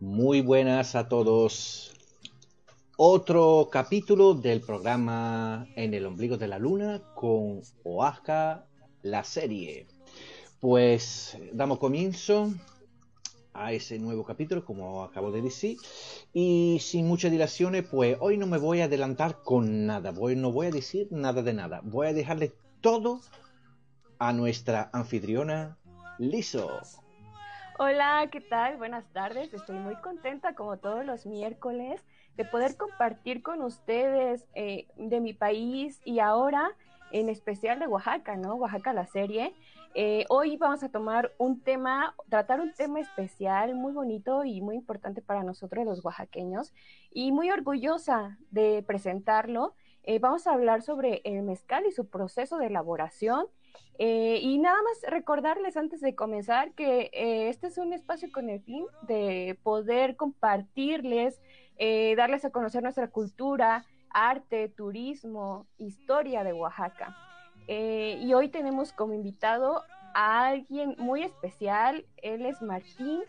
Muy buenas a todos. Otro capítulo del programa En el ombligo de la luna con Oaxaca, la serie. Pues damos comienzo a ese nuevo capítulo, como acabo de decir. Y sin muchas dilaciones, pues hoy no me voy a adelantar con nada. Voy, no voy a decir nada de nada. Voy a dejarle todo a nuestra anfitriona Liso. Hola, ¿qué tal? Buenas tardes. Estoy muy contenta, como todos los miércoles, de poder compartir con ustedes eh, de mi país y ahora en especial de Oaxaca, ¿no? Oaxaca la serie. Eh, hoy vamos a tomar un tema, tratar un tema especial, muy bonito y muy importante para nosotros los oaxaqueños y muy orgullosa de presentarlo. Eh, vamos a hablar sobre el mezcal y su proceso de elaboración. Eh, y nada más recordarles antes de comenzar que este es un espacio con el fin de poder compartirles, darles a conocer nuestra cultura, arte, turismo, historia de Oaxaca. Eh, y hoy tenemos como invitado a alguien muy especial. Él es Martín.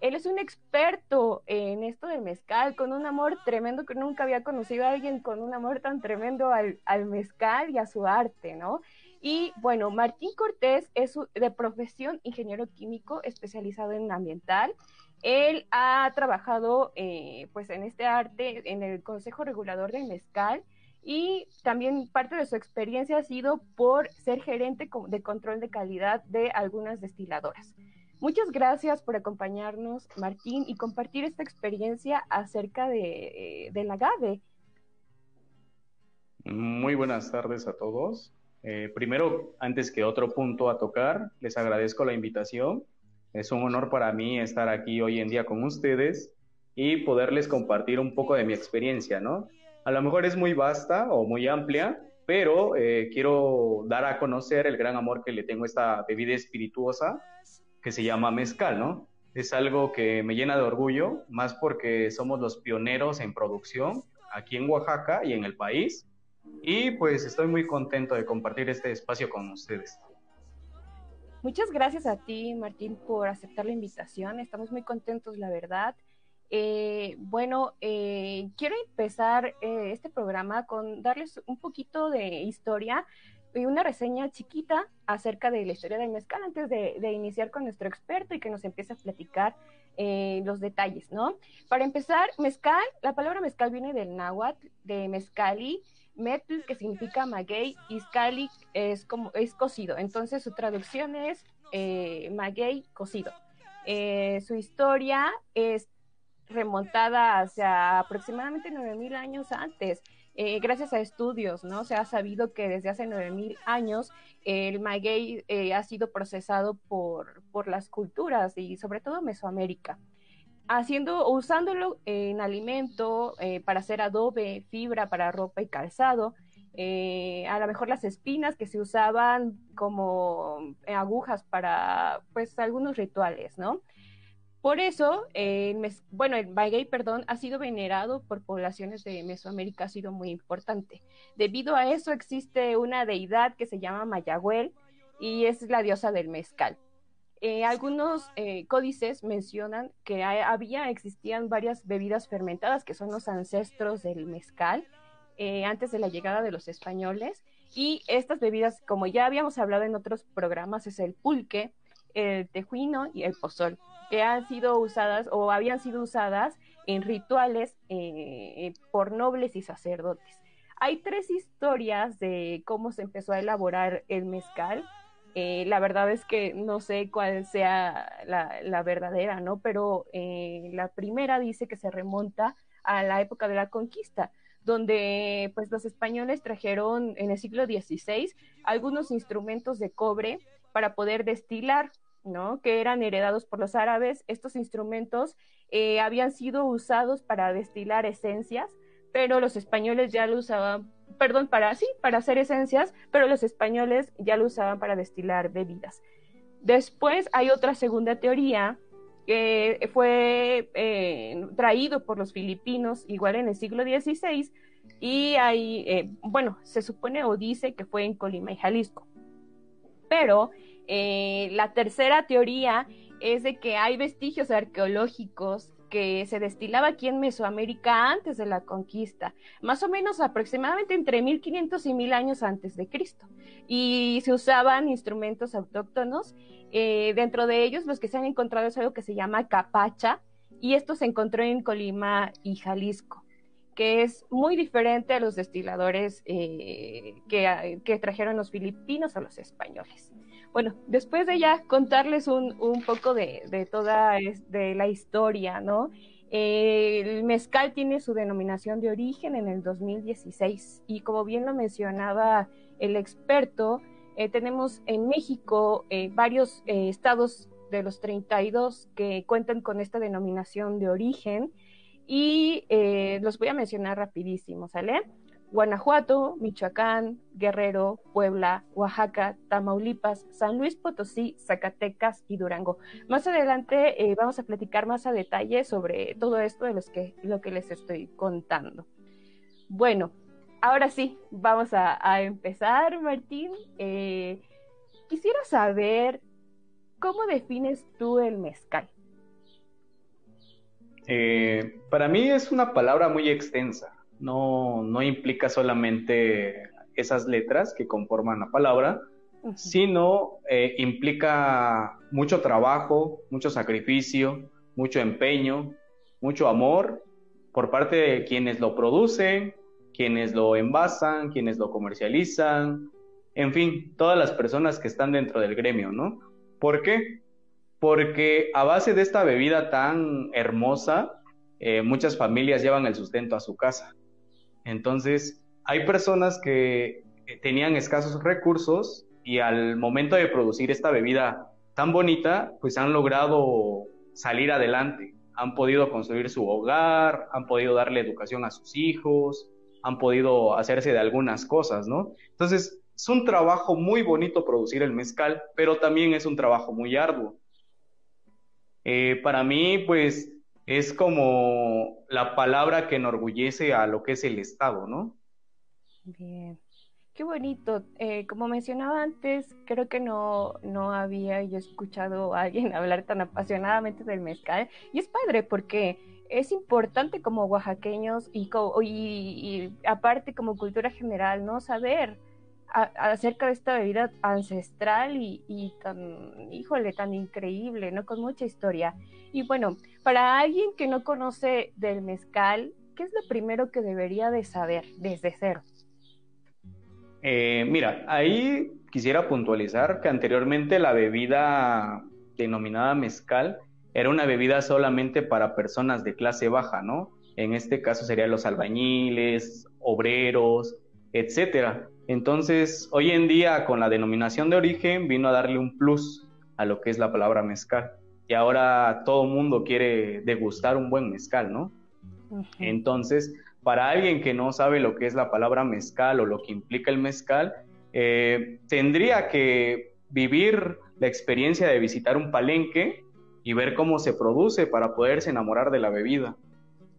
Él es un experto en esto del mezcal, con un amor tremendo que nunca había conocido a alguien con un amor tan tremendo al, al mezcal y a su arte, ¿no? Y bueno, Martín Cortés es de profesión ingeniero químico especializado en ambiental. Él ha trabajado eh, pues en este arte en el Consejo Regulador del Mezcal y también parte de su experiencia ha sido por ser gerente de control de calidad de algunas destiladoras. Muchas gracias por acompañarnos, Martín, y compartir esta experiencia acerca de, eh, la agave. Muy buenas tardes a todos. Eh, primero, antes que otro punto a tocar, les agradezco la invitación. Es un honor para mí estar aquí hoy en día con ustedes y poderles compartir un poco de mi experiencia, ¿no? a lo mejor es muy vasta o muy amplia, pero eh, quiero dar a conocer el gran amor que le tengo a esta bebida espirituosa que se llama mezcal, ¿no? Es algo que me llena de orgullo, más porque somos los pioneros en producción aquí en Oaxaca y en el país. Y pues estoy muy contento de compartir este espacio con ustedes. Muchas gracias a ti, Martín, por aceptar la invitación. Estamos muy contentos, la verdad. Eh, bueno, eh, quiero empezar eh, este programa con darles un poquito de historia y una reseña chiquita acerca de la historia del mezcal antes de, iniciar con nuestro experto y que nos empiece a platicar los detalles, ¿no? Para empezar, mezcal, la palabra mezcal viene del náhuatl, de mezcali, metl, que significa maguey, y scali es, como, es cocido. Entonces, su traducción es maguey cocido. su historia es remontada hacia aproximadamente 9.000 años antes. Eh, gracias a estudios, ¿no? Se ha sabido que desde hace 9.000 años el maguey eh, ha sido procesado por, por las culturas y sobre todo Mesoamérica, haciendo, usándolo en alimento eh, para hacer adobe, fibra para ropa y calzado, a lo mejor las espinas que se usaban como agujas para pues algunos rituales, ¿no? Por eso, bueno, el maguey, perdón, ha sido venerado por poblaciones de Mesoamérica, ha sido muy importante. Debido a eso existe una deidad que se llama Mayagüel y es la diosa del mezcal. Eh, algunos eh, códices mencionan que había, existían varias bebidas fermentadas que son los ancestros del mezcal eh, antes de la llegada de los españoles. Y estas bebidas, como ya habíamos hablado en otros programas, es el pulque, el tejuino y el pozol que han sido usadas o habían sido usadas en rituales por nobles y sacerdotes. Hay tres historias de cómo se empezó a elaborar el mezcal. Eh, la verdad es que no sé cuál sea la, verdadera, ¿no? Pero eh, la primera dice que se remonta a la época de la conquista, donde pues los españoles trajeron en el siglo XVI algunos instrumentos de cobre para poder destilar ¿no? que eran heredados por los árabes. Estos instrumentos eh, habían sido usados para destilar esencias, pero los españoles ya lo usaban, perdón, para sí, para hacer esencias, pero los españoles ya lo usaban para destilar bebidas. Después hay otra segunda teoría que fue eh, traído por los filipinos, igual en el siglo XVI, y hay, eh, bueno, se supone o dice que fue en Colima y Jalisco. Pero eh, la tercera teoría es de que hay vestigios arqueológicos que se destilaba aquí en Mesoamérica antes de la conquista, más o menos aproximadamente entre 1500 y 1000 años antes de Cristo. Y se usaban instrumentos autóctonos, eh, dentro de ellos los que se han encontrado es algo que se llama capacha, y esto se encontró en Colima y Jalisco que es muy diferente a los destiladores eh, que, que, trajeron los filipinos a los españoles. Bueno, después de ya contarles un, un poco de, de, toda de la historia, ¿no? el mezcal tiene su denominación de origen en el 2016 y como bien lo mencionaba el experto, eh, tenemos en México eh, varios eh, estados de los 32 que cuentan con esta denominación de origen y los voy a mencionar rapidísimo, ¿sale? Guanajuato, Michoacán, Guerrero, Puebla, Oaxaca, Tamaulipas, San Luis Potosí, Zacatecas y Durango. Más adelante eh, vamos a platicar más a detalle sobre todo esto de los que, lo que les estoy contando. Bueno, ahora sí, vamos a, empezar, Martín. Eh, quisiera saber cómo defines tú el mezcal. Eh, para mí es una palabra muy extensa no, no implica solamente esas letras que conforman la palabra, sino eh, implica mucho trabajo, mucho sacrificio, mucho empeño, mucho amor por parte de quienes lo producen, quienes lo envasan, quienes lo comercializan, en fin, todas las personas que están dentro del gremio, ¿no? ¿Por qué? Porque a base de esta bebida tan hermosa, eh, muchas familias llevan el sustento a su casa. Entonces, hay personas que tenían escasos recursos y al momento de producir esta bebida tan bonita, pues han logrado salir adelante, han podido construir su hogar, han podido darle educación a sus hijos, han podido hacerse de algunas cosas, ¿no? Entonces, es un trabajo muy bonito producir el mezcal, pero también es un trabajo muy arduo. Eh, para mí, pues, es como la palabra que enorgullece a lo que es el Estado, ¿no? Bien. Qué bonito. Eh, como mencionaba antes, creo que no, no había yo escuchado a alguien hablar tan apasionadamente del mezcal. Y es padre porque es importante como oaxaqueños y, y aparte como cultura general, ¿no? Saber acerca de esta bebida ancestral y, tan, híjole, tan increíble, ¿no? Con mucha historia. Y bueno, para alguien que no conoce del mezcal, ¿qué es lo primero que debería de saber desde cero? Eh, mira, ahí quisiera puntualizar que anteriormente la bebida denominada mezcal era una bebida solamente para personas de clase baja, ¿no? En este caso serían los albañiles, obreros, etcétera. Entonces, hoy en día, con la denominación de origen, vino a darle un plus a lo que es la palabra mezcal. Y ahora todo mundo quiere degustar un buen mezcal, ¿no? Entonces, para alguien que no sabe lo que es la palabra mezcal o lo que implica el mezcal, eh, tendría que vivir la experiencia de visitar un palenque y ver cómo se produce para poderse enamorar de la bebida.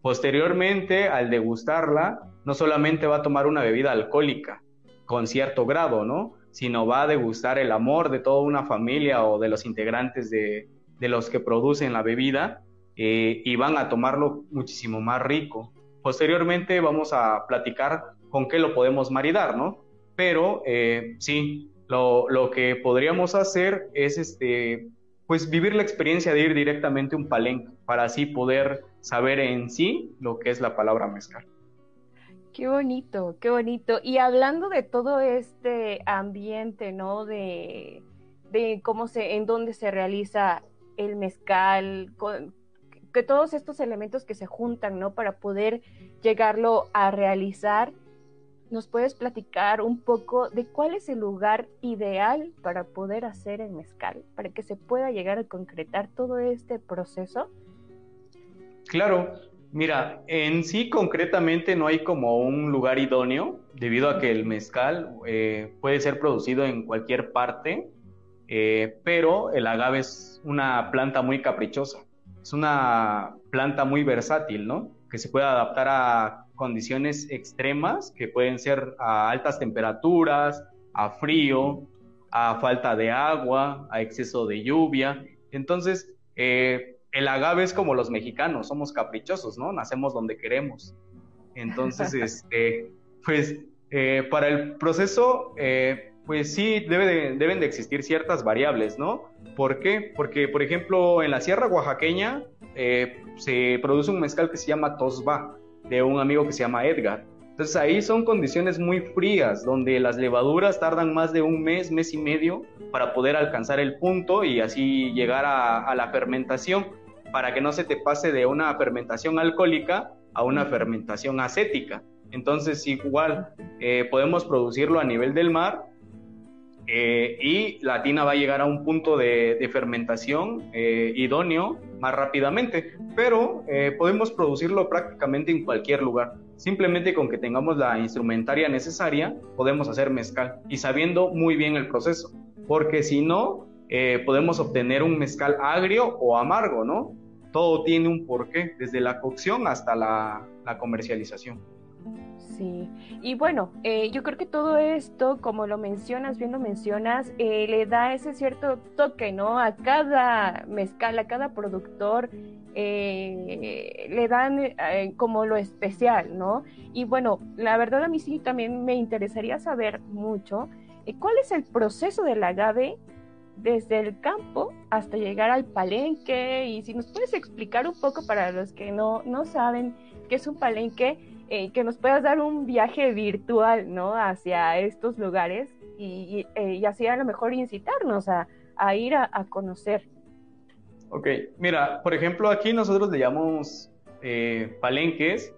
Posteriormente, al degustarla, no solamente va a tomar una bebida alcohólica, con cierto grado, ¿no? Sino va a degustar el amor de toda una familia o de los integrantes de, los que producen la bebida eh, y van a tomarlo muchísimo más rico. Posteriormente vamos a platicar con qué lo podemos maridar, ¿no? Pero eh, sí, lo, lo, que podríamos hacer es este, pues vivir la experiencia de ir directamente a un palenque para así poder saber en sí lo que es la palabra mezcal. Qué bonito, qué bonito. Y hablando de todo este ambiente, ¿no? De, cómo se, en dónde se realiza el mezcal, que todos estos elementos que se juntan, ¿no? Para poder llegarlo a realizar, ¿nos puedes platicar un poco de cuál es el lugar ideal para poder hacer el mezcal, para que se pueda llegar a concretar todo este proceso? Claro, Mira, en sí concretamente no hay como un lugar idóneo, debido a que el mezcal eh, puede ser producido en cualquier parte, eh, pero el agave es una planta muy caprichosa, es una planta muy versátil, ¿no? Que se puede adaptar a condiciones extremas, que pueden ser a altas temperaturas, a frío, a falta de agua, a exceso de lluvia. Entonces, eh, el agave es como los mexicanos, somos caprichosos, ¿no? Nacemos donde queremos. Entonces, este, pues eh, para el proceso, eh, pues sí, debe deben de existir ciertas variables, ¿no? ¿Por qué? Porque, por ejemplo, en la Sierra Oaxaqueña eh, se produce un mezcal que se llama Tosba, de un amigo que se llama Edgar. Entonces ahí son condiciones muy frías, donde las levaduras tardan más de un mes, mes y medio para poder alcanzar el punto y así llegar a la fermentación para que no se te pase de una fermentación alcohólica a una fermentación acética. Entonces, igual, eh, podemos producirlo a nivel del mar eh, y la tina va a llegar a un punto de, fermentación eh, idóneo más rápidamente, pero podemos producirlo prácticamente en cualquier lugar. Simplemente con que tengamos la instrumentaria necesaria, podemos hacer mezcal y sabiendo muy bien el proceso, porque si no, podemos obtener un mezcal agrio o amargo, ¿no? Todo tiene un porqué, desde la cocción hasta la, comercialización. Sí, y bueno, eh, yo creo que todo esto, como lo mencionas, bien lo mencionas, eh, le da ese cierto toque, ¿no? A cada mezcal, a cada productor, eh, le dan como lo especial, ¿no? Y bueno, la verdad a mí sí también me interesaría saber mucho cuál es el proceso del agave desde el campo hasta llegar al palenque y si nos puedes explicar un poco para los que no, no saben qué es un palenque, eh, que nos puedas dar un viaje virtual, ¿no? Hacia estos lugares y, eh, así a lo mejor incitarnos a, ir a, conocer. Ok, mira, por ejemplo, aquí nosotros le llamamos eh, palenques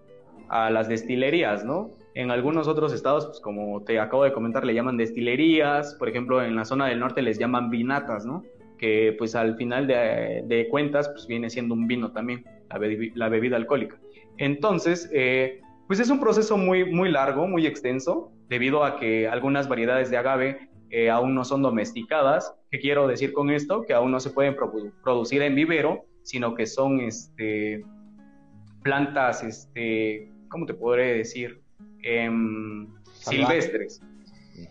a las destilerías, ¿no? En algunos otros estados, pues como te acabo de comentar, le llaman destilerías, por ejemplo, en la zona del norte les llaman vinatas, ¿no? Que pues al final de, cuentas, pues viene siendo un vino también, la, bebida alcohólica. Entonces, eh, pues es un proceso muy, muy largo, muy extenso, debido a que algunas variedades de agave eh, aún no son domesticadas. ¿Qué quiero decir con esto? Que aún no se pueden producir en vivero, sino que son este, plantas, este, ¿cómo te podré decir? Em, silvestres.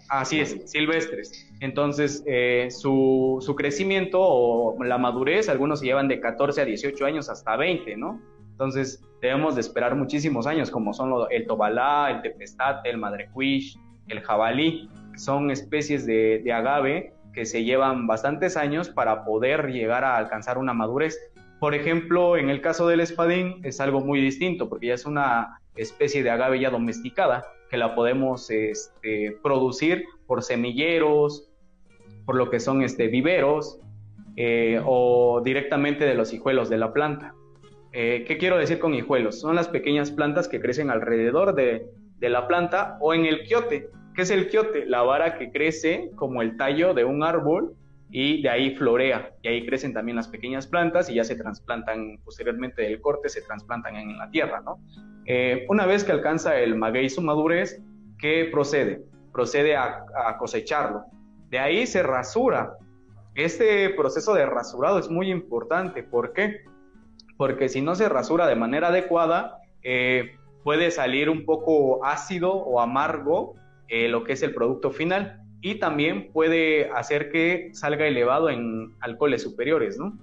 Así es, silvestres. Entonces, eh, su, su, crecimiento o la madurez, algunos se llevan de 14 a 18 años hasta 20, ¿no? Entonces, debemos de esperar muchísimos años, como son el tobalá, el tepestate, el madrecuish, el jabalí, son especies de, de agave que se llevan bastantes años para poder llegar a alcanzar una madurez. Por ejemplo, en el caso del espadín es algo muy distinto, porque ya es una especie de agave ya domesticada, que la podemos este, producir por semilleros, por lo que son este, viveros eh, o directamente de los hijuelos de la planta. Eh, ¿Qué quiero decir con hijuelos? Son las pequeñas plantas que crecen alrededor de, de la planta o en el quiote. ¿Qué es el quiote? La vara que crece como el tallo de un árbol y de ahí florea y ahí crecen también las pequeñas plantas y ya se trasplantan posteriormente del corte, se trasplantan en la tierra, ¿no? Eh, una vez que alcanza el maguey su madurez, ¿qué procede? Procede a, cosecharlo. De ahí se rasura. Este proceso de rasurado es muy importante. ¿Por qué? Porque si no se rasura de manera adecuada, eh, puede salir un poco ácido o amargo eh, lo que es el producto final y también puede hacer que salga elevado en alcoholes superiores, ¿no?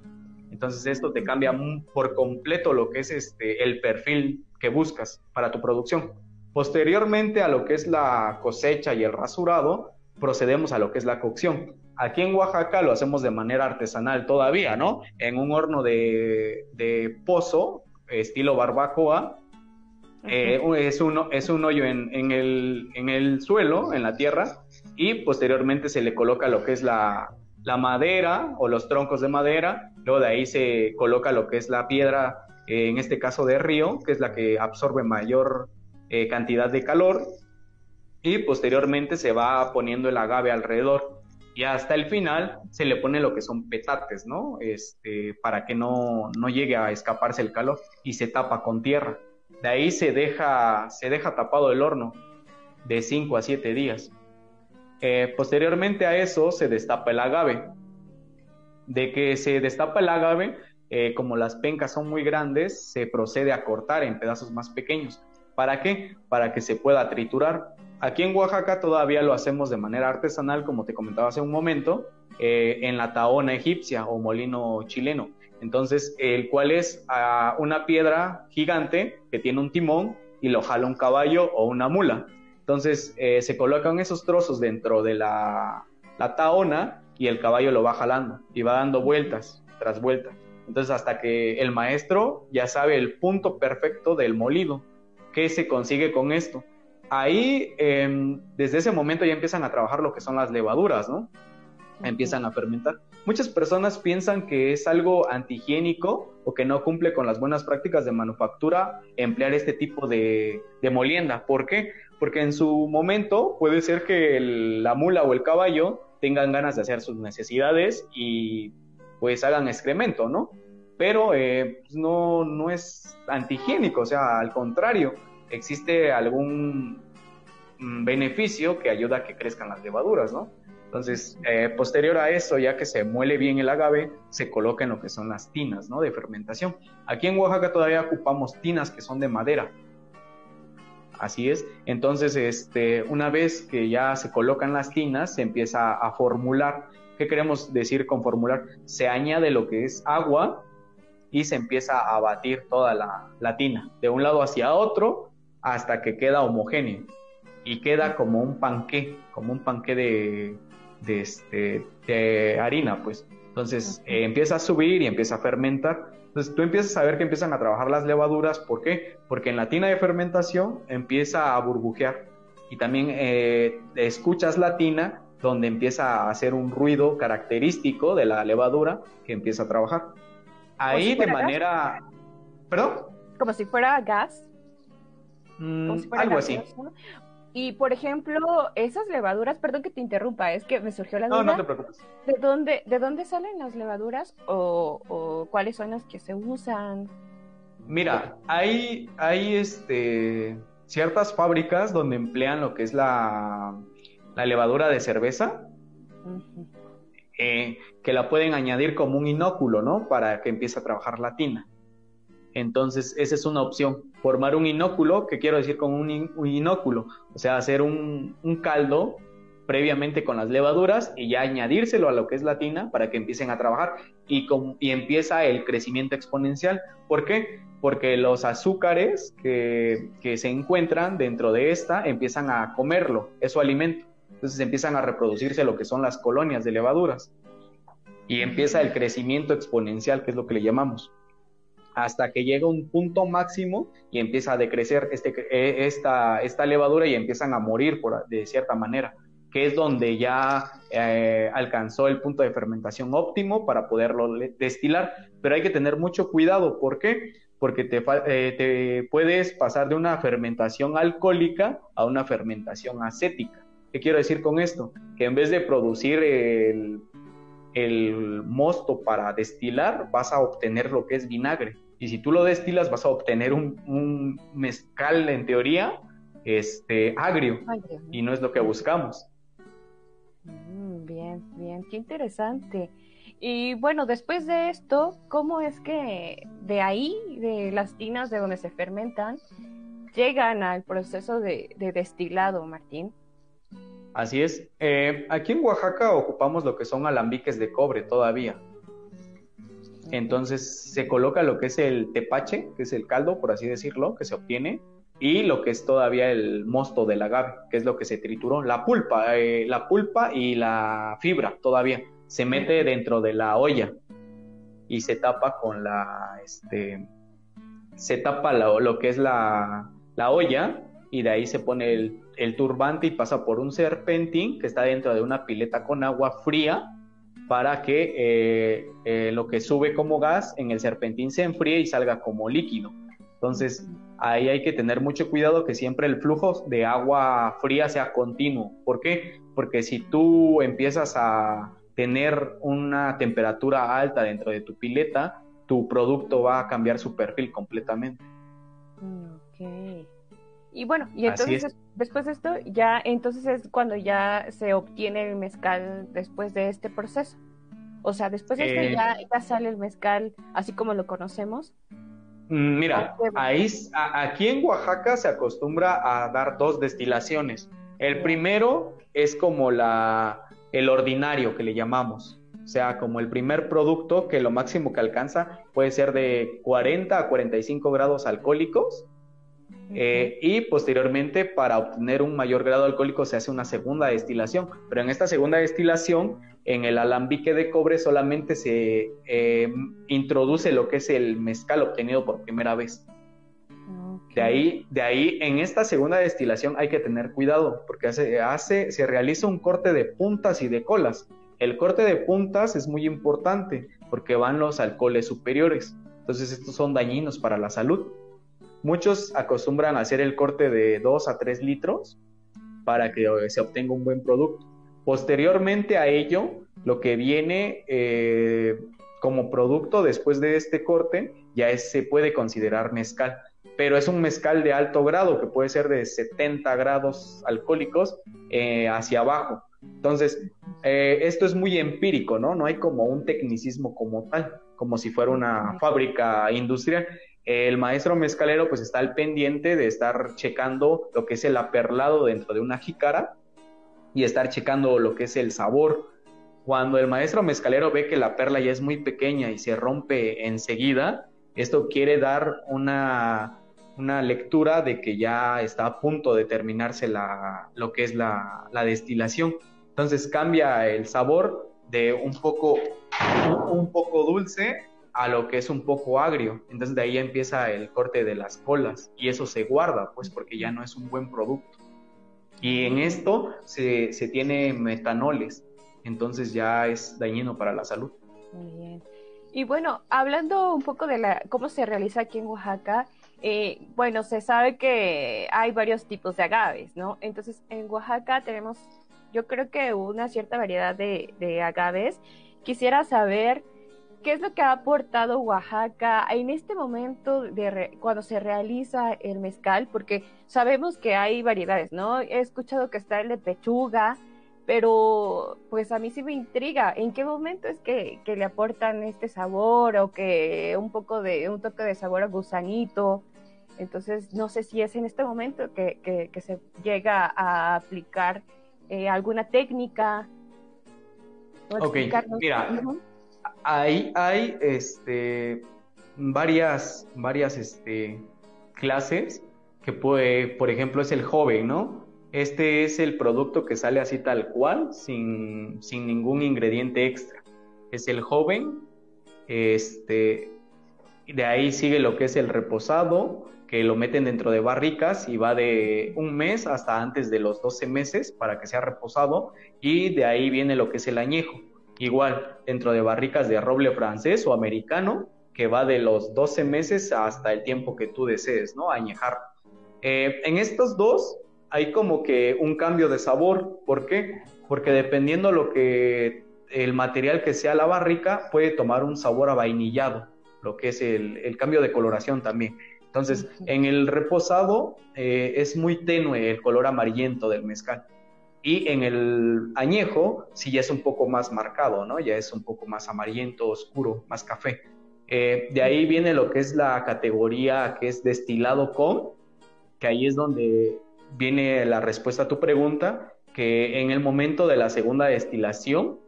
Entonces esto te cambia por completo lo que es este, el perfil que buscas para tu producción. Posteriormente a lo que es la cosecha y el rasurado, procedemos a lo que es la cocción. Aquí en Oaxaca lo hacemos de manera artesanal todavía, ¿no? En un horno de, pozo, estilo barbacoa. Eh, es, un, es un hoyo en, el, en el suelo, en la tierra, y posteriormente se le coloca lo que es la, la madera o los troncos de madera, luego de ahí se coloca lo que es la piedra eh, en este caso de río, que es la que absorbe mayor eh, cantidad de calor, y posteriormente se va poniendo el agave alrededor. Y hasta el final se le pone lo que son petates, ¿no? Este, para que no, no llegue a escaparse el calor y se tapa con tierra. De ahí se deja, se deja tapado el horno de 5 a 7 días. Eh, posteriormente a eso se destapa el agave. De que se destapa el agave, eh, como las pencas son muy grandes, se procede a cortar en pedazos más pequeños. ¿Para qué? Para que se pueda triturar. Aquí en Oaxaca todavía lo hacemos de manera artesanal, como te comentaba hace un momento, eh, en la taona egipcia o molino chileno. Entonces, el cual es ah, una piedra gigante que tiene un timón y lo jala un caballo o una mula. Entonces, eh, se colocan esos trozos dentro de la, la taona y el caballo lo va jalando y va dando vueltas tras vueltas. Entonces, hasta que el maestro ya sabe el punto perfecto del molido. ¿Qué se consigue con esto? Ahí, em, desde ese momento ya empiezan a trabajar lo que son las levaduras, ¿no? Empiezan a fermentar. Muchas personas piensan que es algo antihigiénico o que no cumple con las buenas prácticas de manufactura emplear este tipo de, de molienda. ¿Por qué? Porque en su momento puede ser que la mula o el caballo tengan ganas de hacer sus necesidades y pues hagan excremento, ¿no? Pero eh, pues, no, no es antihigiénico, o sea, al contrario, existe algún mm, beneficio que ayuda a que crezcan las levaduras, ¿no? Entonces, eh, posterior a eso, ya que se muele bien el agave, se coloca en lo que son las tinas, ¿no? De fermentación. Aquí en Oaxaca todavía ocupamos tinas que son de madera. Así es. Entonces, este, una vez que ya se colocan las tinas, se empieza a formular ¿Qué queremos decir con formular? Se añade lo que es agua y se empieza a batir toda la, tina, de un lado hacia otro, hasta que queda homogéneo y queda como un panqué, como un panqué de, de, este, de harina, pues. Entonces eh, empieza a subir y empieza a fermentar. Entonces tú empiezas a ver que empiezan a trabajar las levaduras. ¿Por qué? Porque en la tina de fermentación empieza a burbujear y también eh, escuchas la tina donde empieza a hacer un ruido característico de la levadura que empieza a trabajar. Ahí de manera... ¿Perdón? Como si fuera gas. Mm, algo así. Y por ejemplo, esas levaduras, perdón que te interrumpa, es que me surgió la duda. No, no te preocupes. ¿De dónde, de dónde salen las levaduras o, o cuáles son las que se usan? Mira, hay, hay este, ciertas fábricas donde emplean lo que es la la levadura de cerveza, eh, que la pueden añadir como un inóculo, ¿no? Para que empiece a trabajar la tina. Entonces, esa es una opción. Formar un inóculo, ¿qué quiero decir con un, inóculo? O sea, hacer un, caldo previamente con las levaduras y ya añadírselo a lo que es la tina para que empiecen a trabajar y, y empieza el crecimiento exponencial. ¿Por qué? Porque los azúcares que, que se encuentran dentro de esta empiezan a comerlo, es su alimento. Entonces empiezan a reproducirse lo que son las colonias de levaduras y empieza el crecimiento exponencial, que es lo que le llamamos, hasta que llega un punto máximo y empieza a decrecer este, eh, esta, esta levadura y empiezan a morir por, de cierta manera, que es donde ya eh, alcanzó el punto de fermentación óptimo para poderlo destilar. Pero hay que tener mucho cuidado, ¿por qué? Porque te, eh, te puedes pasar de una fermentación alcohólica a una fermentación acética. ¿Qué quiero decir con esto? Que en vez de producir el, mosto para destilar, vas a obtener lo que es vinagre. Y si tú lo destilas, vas a obtener un, mezcal, en teoría, este, agrio. Y no es lo que buscamos. Mm, bien, bien, qué interesante. Y bueno, después de esto, ¿cómo es que de ahí, de las tinas de donde se fermentan, llegan al proceso de destilado, Martín? Así es. Eh, aquí en Oaxaca ocupamos lo que son alambiques de cobre todavía. Entonces se coloca lo que es el tepache, que es el caldo, por así decirlo, que se obtiene, y lo que es todavía el mosto del agave, que es lo que se trituró. La pulpa, eh, la pulpa y la fibra todavía se mete dentro de la olla y se tapa con la, este, se tapa lo, que es la, la olla y de ahí se pone el el turbante y pasa por un serpentín que está dentro de una pileta con agua fría para que eh, eh, lo que sube como gas en el serpentín se enfríe y salga como líquido. Entonces, ahí hay que tener mucho cuidado que siempre el flujo de agua fría sea continuo. ¿Por qué? Porque si tú empiezas a tener una temperatura alta dentro de tu pileta, tu producto va a cambiar su perfil completamente. Ok. Y bueno, y entonces después de esto, ya entonces es cuando ya se obtiene el mezcal después de este proceso. O sea, después de esto eh, ya, ya, sale el mezcal así como lo conocemos. Mm, mira, ahí, aquí en Oaxaca se acostumbra a dar dos destilaciones. El primero es como la, el ordinario que le llamamos, O sea, como el primer producto que lo máximo que alcanza puede ser de 40 a 45 grados alcohólicos. Eh, y posteriormente, para obtener un mayor grado alcohólico, se hace una segunda destilación. Pero en esta segunda destilación, en el alambique de cobre solamente se eh, introduce lo que es el mezcal obtenido por primera vez. De ahí, de ahí, en esta segunda destilación hay que tener cuidado, porque hace, hace, se realiza un corte de puntas y de colas. El corte de puntas es muy importante porque van los alcoholes superiores. Entonces estos son dañinos para la salud. Muchos acostumbran a hacer el corte de 2 a 3 litros para que se obtenga un buen producto. Posteriormente a ello, lo que viene eh, como producto después de este corte ya se puede considerar mezcal, pero es un mezcal de alto grado que puede ser de 70 grados alcohólicos eh, hacia abajo. Entonces, eh, esto es muy empírico, ¿no? No hay como un tecnicismo como tal, como si fuera una fábrica industrial. El maestro mezcalero pues está al pendiente de estar checando lo que es el aperlado dentro de una jícara y estar checando lo que es el sabor. Cuando el maestro mezcalero ve que la perla ya es muy pequeña y se rompe enseguida, esto quiere dar una, una lectura de que ya está a punto de terminarse la, lo que es la, la destilación. Entonces cambia el sabor de un poco, un poco dulce a lo que es un poco agrio. Entonces de ahí empieza el corte de las colas y eso se guarda, pues porque ya no es un buen producto. Y en esto se, se tiene metanoles, entonces ya es dañino para la salud. Muy bien. Y bueno, hablando un poco de la, cómo se realiza aquí en Oaxaca, eh, bueno, se sabe que hay varios tipos de agaves, ¿no? Entonces, en Oaxaca tenemos, yo creo que una cierta variedad de, de agaves. Quisiera saber ¿Qué es lo que ha aportado Oaxaca en este momento de cuando se realiza el mezcal? Porque sabemos que hay variedades, ¿no? He escuchado que está el de pechuga, pero pues a mí sí me intriga. ¿En qué momento es que, le aportan este sabor o que un poco de un toque de sabor a gusanito? Entonces, no sé si es en este momento que, se llega a aplicar eh, alguna técnica. Ok, mira, hay, hay este, varias, varias este, clases que puede, por ejemplo, es el joven, ¿no? Este es el producto que sale así tal cual, sin, sin ningún ingrediente extra. Es el joven, este, de ahí sigue lo que es el reposado, que lo meten dentro de barricas y va de un mes hasta antes de los 12 meses para que sea reposado, y de ahí viene lo que es el añejo igual dentro de barricas de roble francés o americano, que va de los 12 meses hasta el tiempo que tú desees, ¿no? Añejar. Eh, en estos dos hay como que un cambio de sabor. ¿Por qué? Porque dependiendo lo que el material que sea la barrica, puede tomar un sabor a vainillado, lo que es el, cambio de coloración también. Entonces, en el reposado eh, es muy tenue el color amarillento del mezcal. Y en el añejo sí ya es un poco más marcado, ¿no? Ya es un poco más amarillento, oscuro, más café. Eh, de ahí viene lo que es la categoría que es destilado con, que ahí es donde viene la respuesta a tu pregunta, que en el momento de la segunda destilación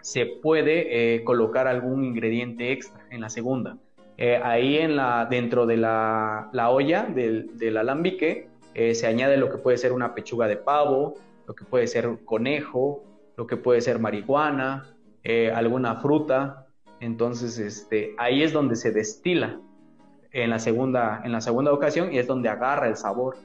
se puede eh, colocar algún ingrediente extra en la segunda. Eh, ahí en la, dentro de la, la olla del, del alambique se añade lo que puede ser una pechuga de pavo, lo que puede ser conejo, lo que puede ser marihuana, eh, alguna fruta. Entonces, este, ahí es donde se destila en la segunda, en la segunda ocasión y es donde agarra el sabor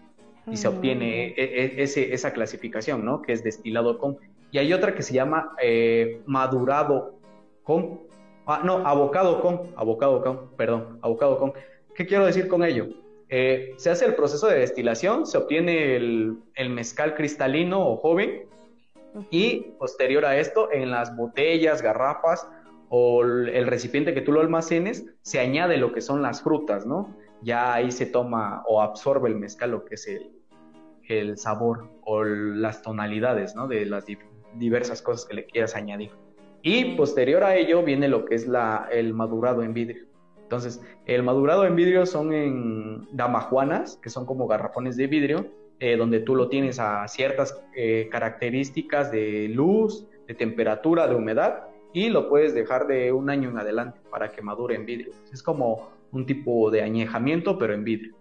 y se obtiene mm. e, e, ese, esa clasificación, ¿no? Que es destilado con. Y hay otra que se llama eh, madurado con. Ah, no, abocado con, abocado con, perdón, abocado con. ¿Qué quiero decir con ello? Eh, se hace el proceso de destilación, se obtiene el, mezcal cristalino o joven y posterior a esto en las botellas, garrafas o el recipiente que tú lo almacenes, se añade lo que son las frutas, ¿no? Ya ahí se toma o absorbe el mezcal lo que es el, sabor o las tonalidades, ¿no? De las diversas cosas que le quieras añadir. Y posterior a ello viene lo que es la, el madurado en vidrio. Entonces, el madurado en vidrio son en damajuanas, que son como garrafones de vidrio, eh, donde tú lo tienes a ciertas eh, características de luz, de temperatura, de humedad, y lo puedes dejar de un año en adelante para que madure en vidrio. Es como un tipo de añejamiento, pero en vidrio.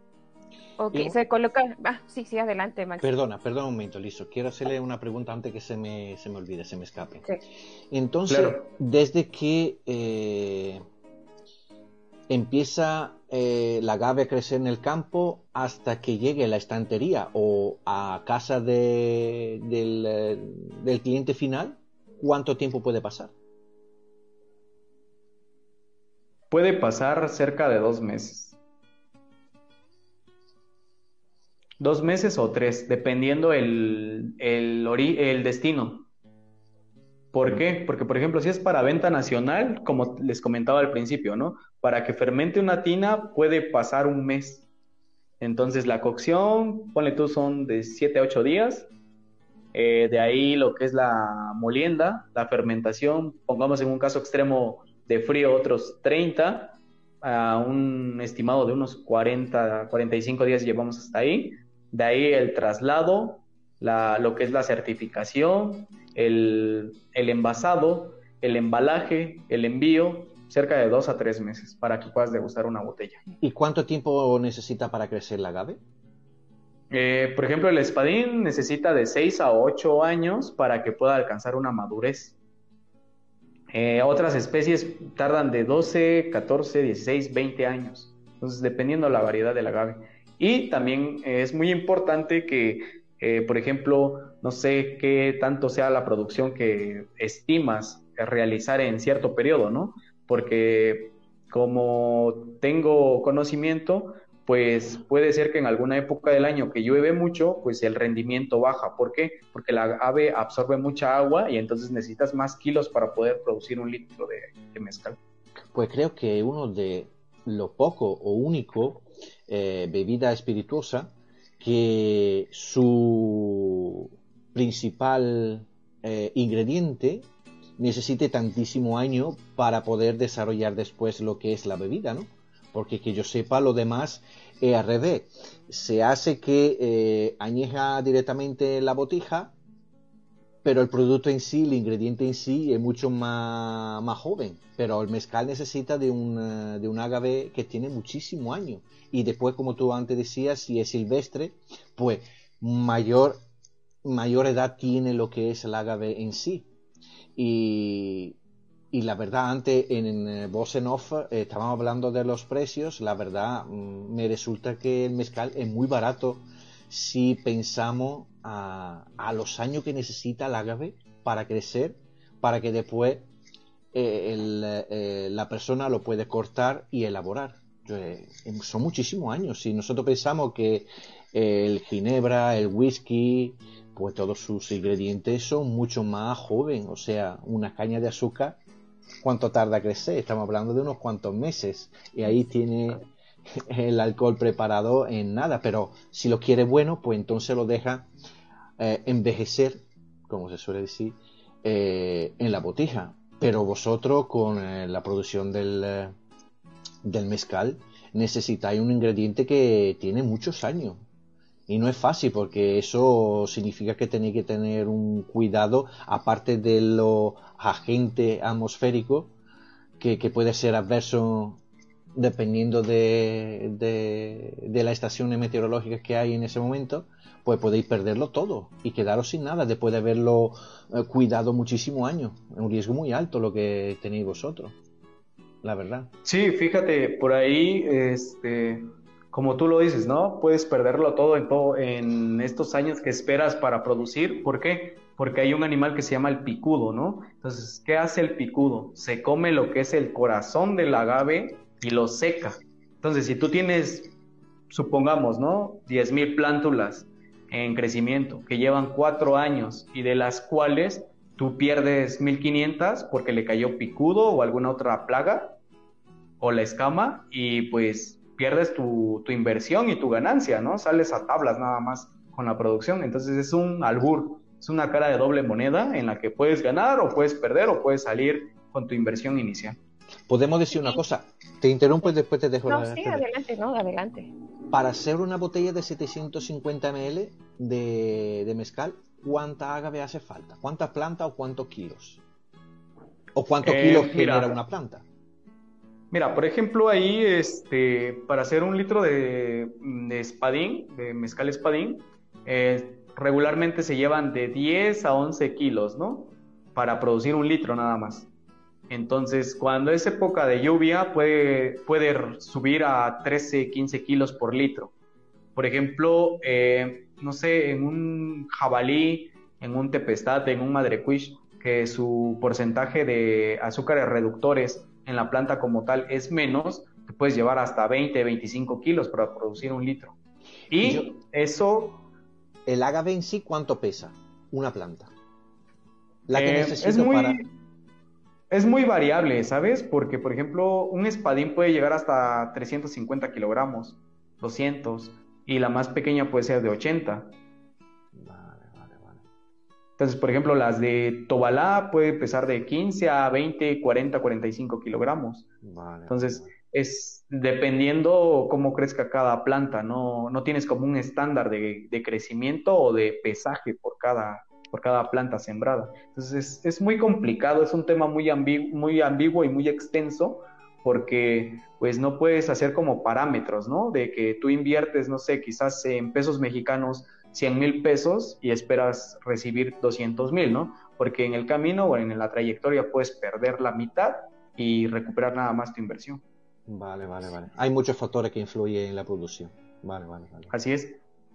Ok, se coloca. Ah, sí, sí, adelante, Max. Perdona, perdona un momento, Listo. Quiero hacerle una pregunta antes que se me, se me olvide, se me escape. Entonces, desde que eh, empieza eh, la agave a crecer en el campo hasta que llegue a la estantería o a casa eh, del cliente final, ¿cuánto tiempo puede pasar? Puede pasar cerca de dos meses. Dos meses o tres, dependiendo el destino. ¿Por qué? Porque, por ejemplo, si es para venta nacional, como les comentaba al principio, ¿no? Para que fermente una tina puede pasar un mes. Entonces, la cocción, ponle tú, son de 7 a 8 días. Eh, de ahí lo que es la molienda, la fermentación, pongamos en un caso extremo de frío otros 30, a un estimado de unos 40, 45 días llevamos hasta ahí. De ahí el traslado, la, lo que es la certificación, el, el envasado, el embalaje, el envío, cerca de dos a tres meses para que puedas degustar una botella. ¿Y cuánto tiempo necesita para crecer la agave? Eh, por ejemplo, el espadín necesita de 6 a 8 años para que pueda alcanzar una madurez. Eh, otras especies tardan de 12, 14, 16, 20 años. Entonces, dependiendo la variedad del agave. Y también es muy importante que, eh, por ejemplo, no sé qué tanto sea la producción que estimas realizar en cierto periodo, ¿no? Porque como tengo conocimiento, pues puede ser que en alguna época del año que llueve mucho, pues el rendimiento baja. ¿Por qué? Porque la ave absorbe mucha agua y entonces necesitas más kilos para poder producir un litro de, de mezcal. Pues creo que uno de lo poco o único eh, bebida espirituosa que su principal eh, ingrediente necesite tantísimo año para poder desarrollar después lo que es la bebida, ¿no? Porque que yo sepa, lo demás es al revés. Se hace que eh, añeja directamente la botija, pero el producto en sí, el ingrediente en sí, es mucho más, más joven. Pero el mezcal necesita de un, de un agave que tiene muchísimo año y después, como tú antes decías, si es silvestre, pues mayor, mayor edad tiene lo que es el agave en sí. Y, la verdad, antes en, Voz en Off eh, estábamos hablando de los precios, la verdad mm, me resulta que el mezcal es muy barato si pensamos a, a los años que necesita el agave para crecer, para que después eh, eh, la persona lo puede cortar y elaborar. Eh, son muchísimos años. Si nosotros pensamos que el ginebra, el whisky, pues todos sus ingredientes son mucho más jóvenes. O sea, una caña de azúcar, ¿cuánto tarda a crecer? Estamos hablando de unos cuantos meses. Y ahí tiene el alcohol preparado en nada. Pero si lo quiere bueno, pues entonces lo deja eh, envejecer, como se suele decir, eh, en la botija. Pero vosotros con la producción del del mezcal necesitáis un ingrediente que tiene muchos años. Y no es fácil porque eso significa que tenéis que tener un cuidado, aparte de lo agente atmosférico, que, puede ser adverso dependiendo de, de, las estaciones meteorológicas que hay en ese momento, pues podéis perderlo todo y quedaros sin nada después de haberlo eh, cuidado muchísimos años. Es un riesgo muy alto lo que tenéis vosotros la verdad. Sí, fíjate, por ahí, este, como tú lo dices, ¿no? Puedes perderlo todo en, todo en estos años que esperas para producir. ¿Por qué? Porque hay un animal que se llama el picudo, ¿no? Entonces, ¿qué hace el picudo? Se come lo que es el corazón del agave y lo seca. Entonces, si tú tienes, supongamos, ¿no? 10.000 plántulas en crecimiento que llevan cuatro años y de las cuales tú pierdes 1500 porque le cayó picudo o alguna otra plaga, o la escama y pues pierdes tu, tu, inversión y tu ganancia, ¿no? Sales a tablas nada más con la producción. Entonces es un albur, es una cara de doble moneda en la que puedes ganar o puedes perder o puedes salir con tu inversión inicial. Podemos decir una cosa, te interrumpo y después te dejo no, Sí, adelante, no, adelante. Para hacer una botella de 750 ml de, de mezcal, ¿cuánta agave hace falta? ¿Cuántas plantas o cuántos kilos? ¿O cuántos kilos genera una planta? Mira, por ejemplo, ahí, este, para hacer un litro de, espadín, de mezcal espadín, eh, regularmente se llevan de 10 a 11 kilos, ¿no? Para producir un litro nada más. Entonces, cuando es época de lluvia, puede, subir a 13, 15 kilos por litro. Por ejemplo, eh, no sé, en un jabalí, en un tepestate, en un madrecuish, que su porcentaje de azúcares reductores en la planta como tal es menos, te puedes llevar hasta 20, 25 kilos para producir un litro. Y eso... ¿El agave en sí cuánto pesa una planta? La que eh, es muy, Es muy variable, ¿sabes? Porque, por ejemplo, un espadín puede llegar hasta 350 kilogramos, 200, y la más pequeña puede ser de 80. Entonces, por ejemplo, las de Tobalá puede pesar de 15 a 20, 40, 45 kilogramos. Entonces, es dependiendo cómo crezca cada planta, no, no tienes como un estándar de, crecimiento o de pesaje por cada, por cada planta sembrada. Entonces, es, muy complicado, es un tema muy, muy ambiguo y muy extenso porque pues no puedes hacer como parámetros, ¿no? De que tú inviertes, no sé, quizás en pesos mexicanos 100 mil pesos y esperas recibir 200 mil, ¿no? Porque en el camino o en la trayectoria puedes perder la mitad y recuperar nada más tu inversión. Vale, vale, vale. Hay muchos factores que influyen en la producción. Vale, vale, vale. Así es.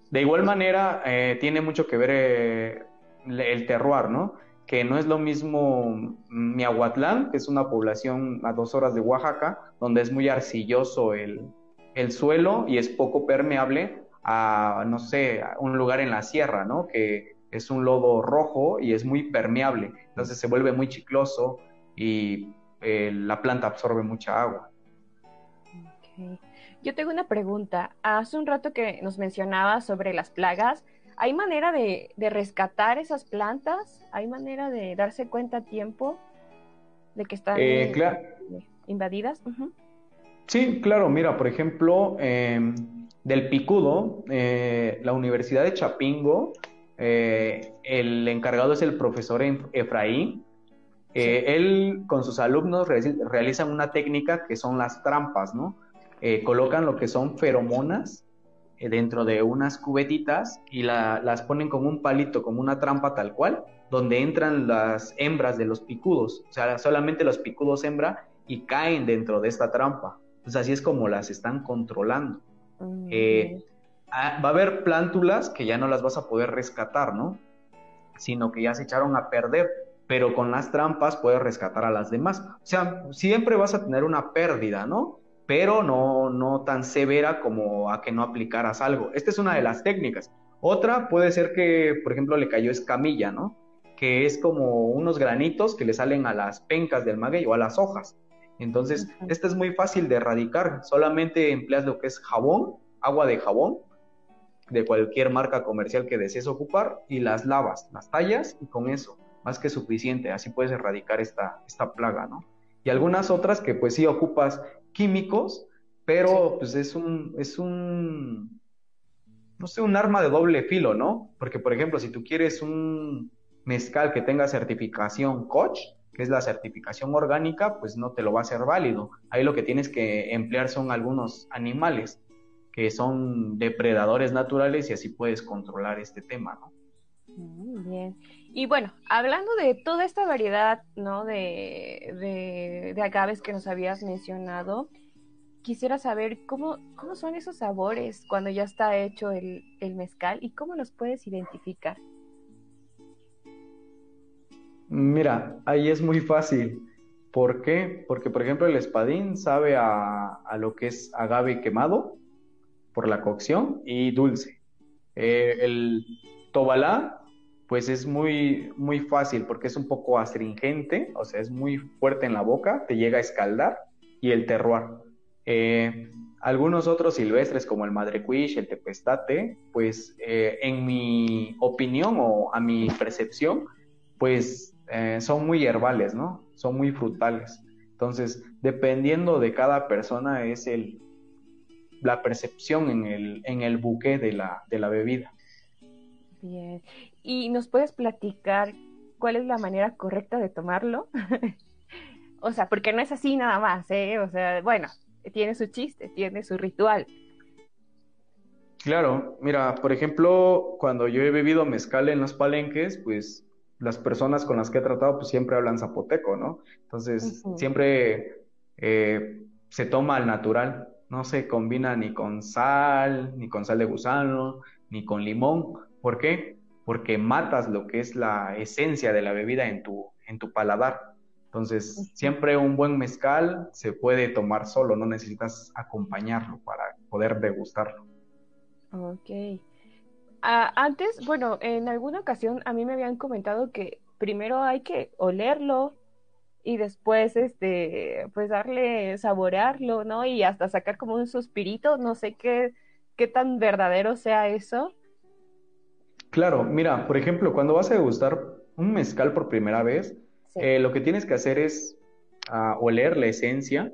De igual manera, eh, tiene mucho que ver eh, el terroir, ¿no? Que no es lo mismo Miahuatlán, que es una población a dos horas de Oaxaca, donde es muy arcilloso el, el suelo y es poco permeable, a, no sé, un lugar en la sierra, ¿no? Que es un lodo rojo y es muy permeable, entonces se vuelve muy chicloso y eh, la planta absorbe mucha agua. Yo tengo una pregunta. Hace un rato que nos mencionaba sobre las plagas. ¿Hay manera de, rescatar esas plantas? ¿Hay manera de darse cuenta a tiempo de que están eh, invadidas? Sí, claro. Mira, por ejemplo, em, del Picudo, eh, la Universidad de Chapingo, eh, el encargado es el profesor Efraín. Eh, él con sus alumnos realizan una técnica que son las trampas, ¿no? colocan lo que son feromonas dentro de unas cubetitas y las ponen como un palito, como una trampa tal cual, donde entran las hembras de los picudos. O sea, solamente los picudos hembra y caen dentro de esta trampa. Entonces así es como las están controlando. Eh, ah, va a haber plántulas que ya no las vas a poder rescatar, ¿no? Sino que ya se echaron a perder, pero con las trampas puedes rescatar a las demás. O sea, siempre vas a tener una pérdida, ¿no? Pero no, no tan severa como a que no aplicaras algo. Esta es una de las técnicas. Otra puede ser que, por ejemplo, le cayó escamilla, ¿no? Que es como unos granitos que le salen a las pencas del maguey o a las hojas. Entonces, esta es muy fácil de erradicar. Solamente empleas lo que es jabón, agua de jabón, de cualquier marca comercial que desees ocupar, y las lavas, las tallas, y con eso, más que suficiente. Así puedes erradicar esta, esta plaga, ¿no? Y algunas otras que pues sí ocupas químicos, pero pues es un, es un, no sé, un arma de doble filo, ¿no? Porque, por ejemplo, si tú quieres un mezcal que tenga certificación Koch, que es la certificación orgánica, pues no te lo va a ser válido. Ahí lo que tienes que emplear son algunos animales que son depredadores naturales y así puedes controlar este tema, ¿no? Muy bien. Y bueno, hablando de toda esta variedad, ¿no? De, de, agaves que nos habías mencionado, quisiera saber cómo, cómo son esos sabores cuando ya está hecho el, el mezcal y cómo los puedes identificar. Mira, ahí es muy fácil. ¿Por qué? Porque, por ejemplo, el espadín sabe a, lo que es agave quemado por la cocción y dulce. Eh, el tobalá, pues es muy, muy fácil porque es un poco astringente, o sea, es muy fuerte en la boca, te llega a escaldar, y el terroir. Eh, algunos otros silvestres como el madrecuish, el tepestate, pues eh, en mi opinión o a mi percepción, pues eh, son muy herbales, ¿no? Son muy frutales. Entonces, dependiendo de cada persona es el, la percepción en el, en el buque de la, de la bebida. Bien. ¿Y nos puedes platicar cuál es la manera correcta de tomarlo? O sea, porque no es así nada más, ¿eh? O sea, bueno, tiene su chiste, tiene su ritual. Claro, mira, por ejemplo, cuando yo he bebido mezcal en los palenques, pues las personas con las que he tratado, pues siempre hablan zapoteco, ¿no? Entonces, siempre eh, se toma al natural, no se combina ni con sal, ni con sal de gusano, ni con limón. ¿Por qué? Porque matas lo que es la esencia de la bebida en tu, en tu paladar. Entonces, siempre un buen mezcal se puede tomar solo, no necesitas acompañarlo para poder degustarlo. Ok. Ah, antes, bueno, en alguna ocasión a mí me habían comentado que primero hay que olerlo y después, este, pues darle, saborearlo, ¿no? Y hasta sacar como un suspirito, no sé qué, qué tan verdadero sea eso. Claro, mira, por ejemplo, cuando vas a degustar un mezcal por primera vez, eh, lo que tienes que hacer es ah, oler la esencia,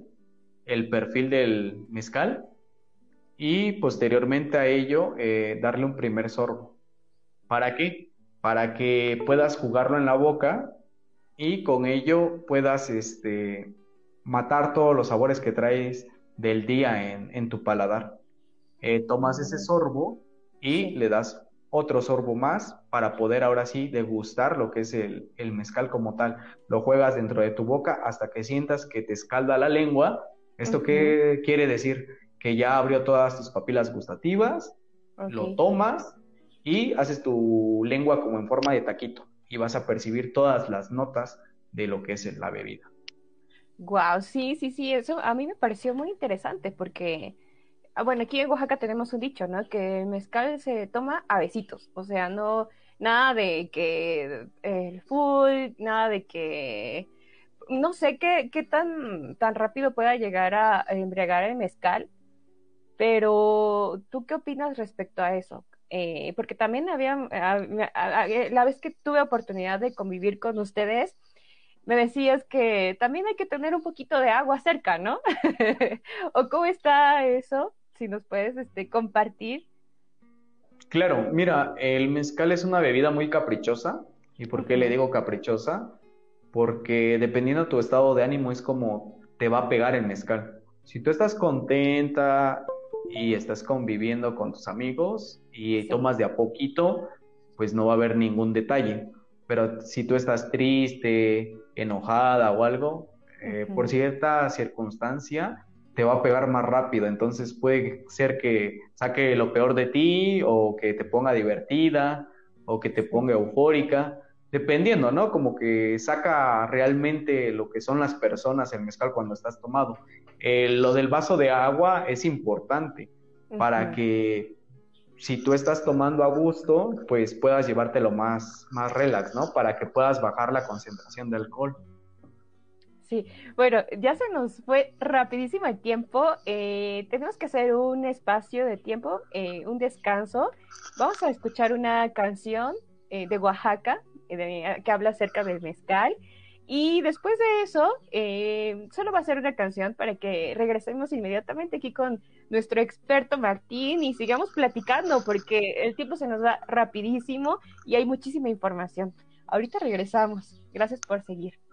el perfil del mezcal y posteriormente a ello eh, darle un primer sorbo. ¿Para qué? Para que puedas jugarlo en la boca y con ello puedas este, matar todos los sabores que traes del día en, tu paladar. Eh, tomas ese sorbo y le das otro sorbo más para poder ahora sí degustar lo que es el, el, mezcal como tal. Lo juegas dentro de tu boca hasta que sientas que te escalda la lengua. ¿Esto qué quiere decir? Que ya abrió todas tus papilas gustativas, lo tomas y haces tu lengua como en forma de taquito y vas a percibir todas las notas de lo que es la bebida. Wow, sí, sí, sí, eso a mí me pareció muy interesante porque, ah, bueno, aquí en Oaxaca tenemos un dicho, ¿no? Que el mezcal se toma a besitos, o sea, no, nada de que el full, nada de que, no sé qué, qué tan, tan rápido pueda llegar a embriagar el mezcal, pero, ¿tú qué opinas respecto a eso? Eh, porque también había, eh, la vez que tuve oportunidad de convivir con ustedes, me decías que también hay que tener un poquito de agua cerca, ¿no? ¿O cómo está eso? Si nos puedes este, compartir. Claro, mira, el mezcal es una bebida muy caprichosa. ¿Y por qué le digo caprichosa? Porque dependiendo de tu estado de ánimo es como te va a pegar el mezcal. Si tú estás contenta, y estás conviviendo con tus amigos y tomas de a poquito, pues no va a haber ningún detalle. Pero si tú estás triste, enojada o algo, eh, por cierta circunstancia, te va a pegar más rápido. Entonces puede ser que saque lo peor de ti o que te ponga divertida o que te ponga eufórica, dependiendo, ¿no? Como que saca realmente lo que son las personas el mezcal cuando estás tomado. Eh, lo del vaso de agua es importante para que si tú estás tomando a gusto, pues puedas llevártelo más, más relax, ¿no? Para que puedas bajar la concentración de alcohol. Sí, bueno, ya se nos fue rapidísimo el tiempo. Eh, tenemos que hacer un espacio de tiempo, eh, un descanso. Vamos a escuchar una canción de Oaxaca que habla acerca del mezcal. Y después de eso, eh, solo va a ser una canción para que regresemos inmediatamente aquí con nuestro experto Martín y sigamos platicando porque el tiempo se nos va rapidísimo y hay muchísima información. Ahorita regresamos. Gracias por seguir.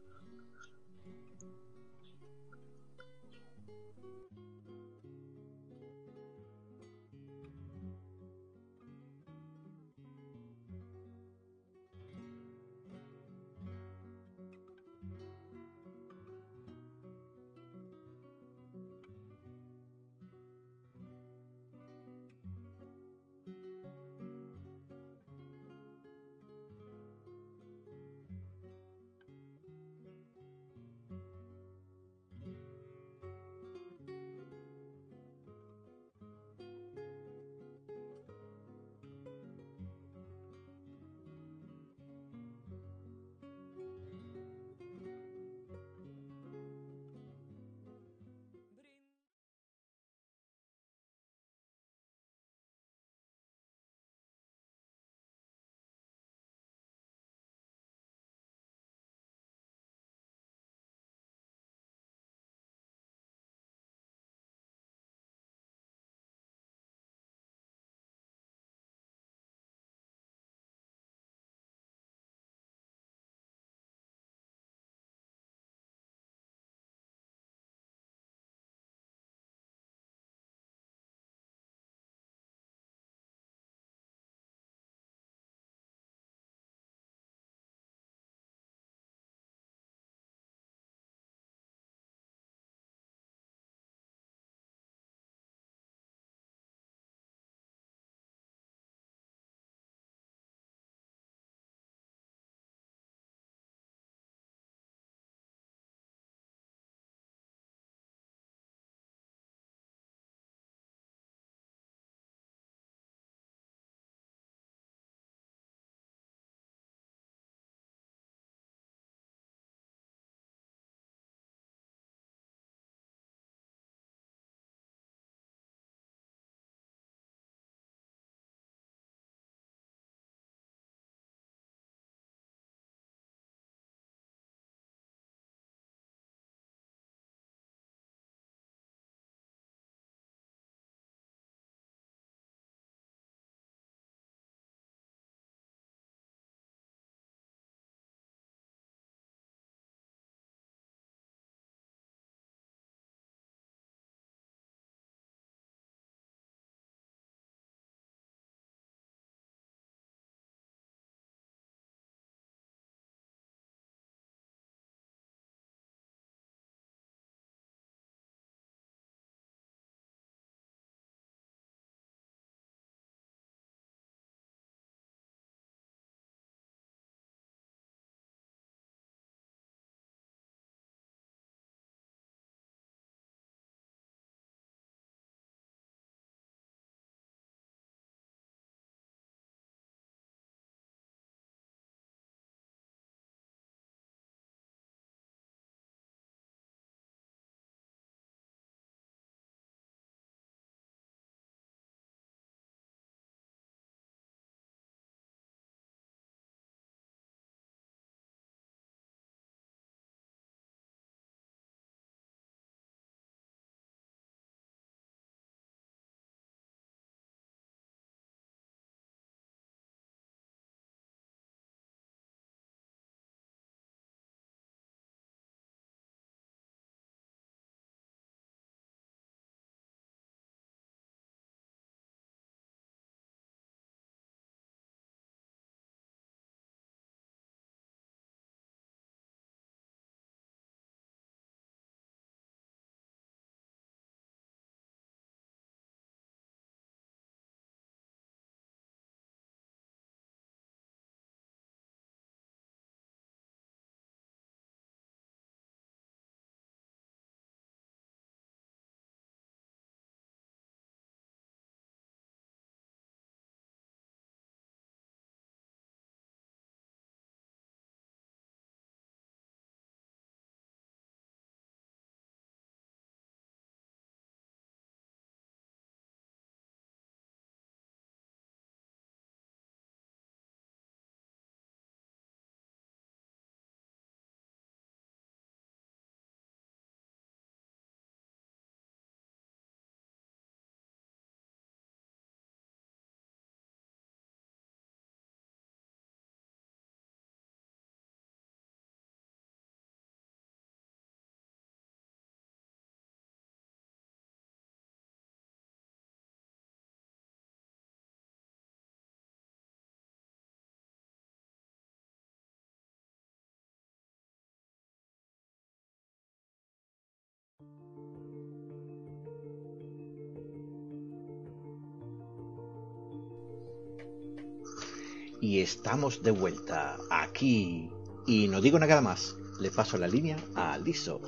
Y estamos de vuelta aquí. Y no digo nada más. Le paso la línea a Aliso.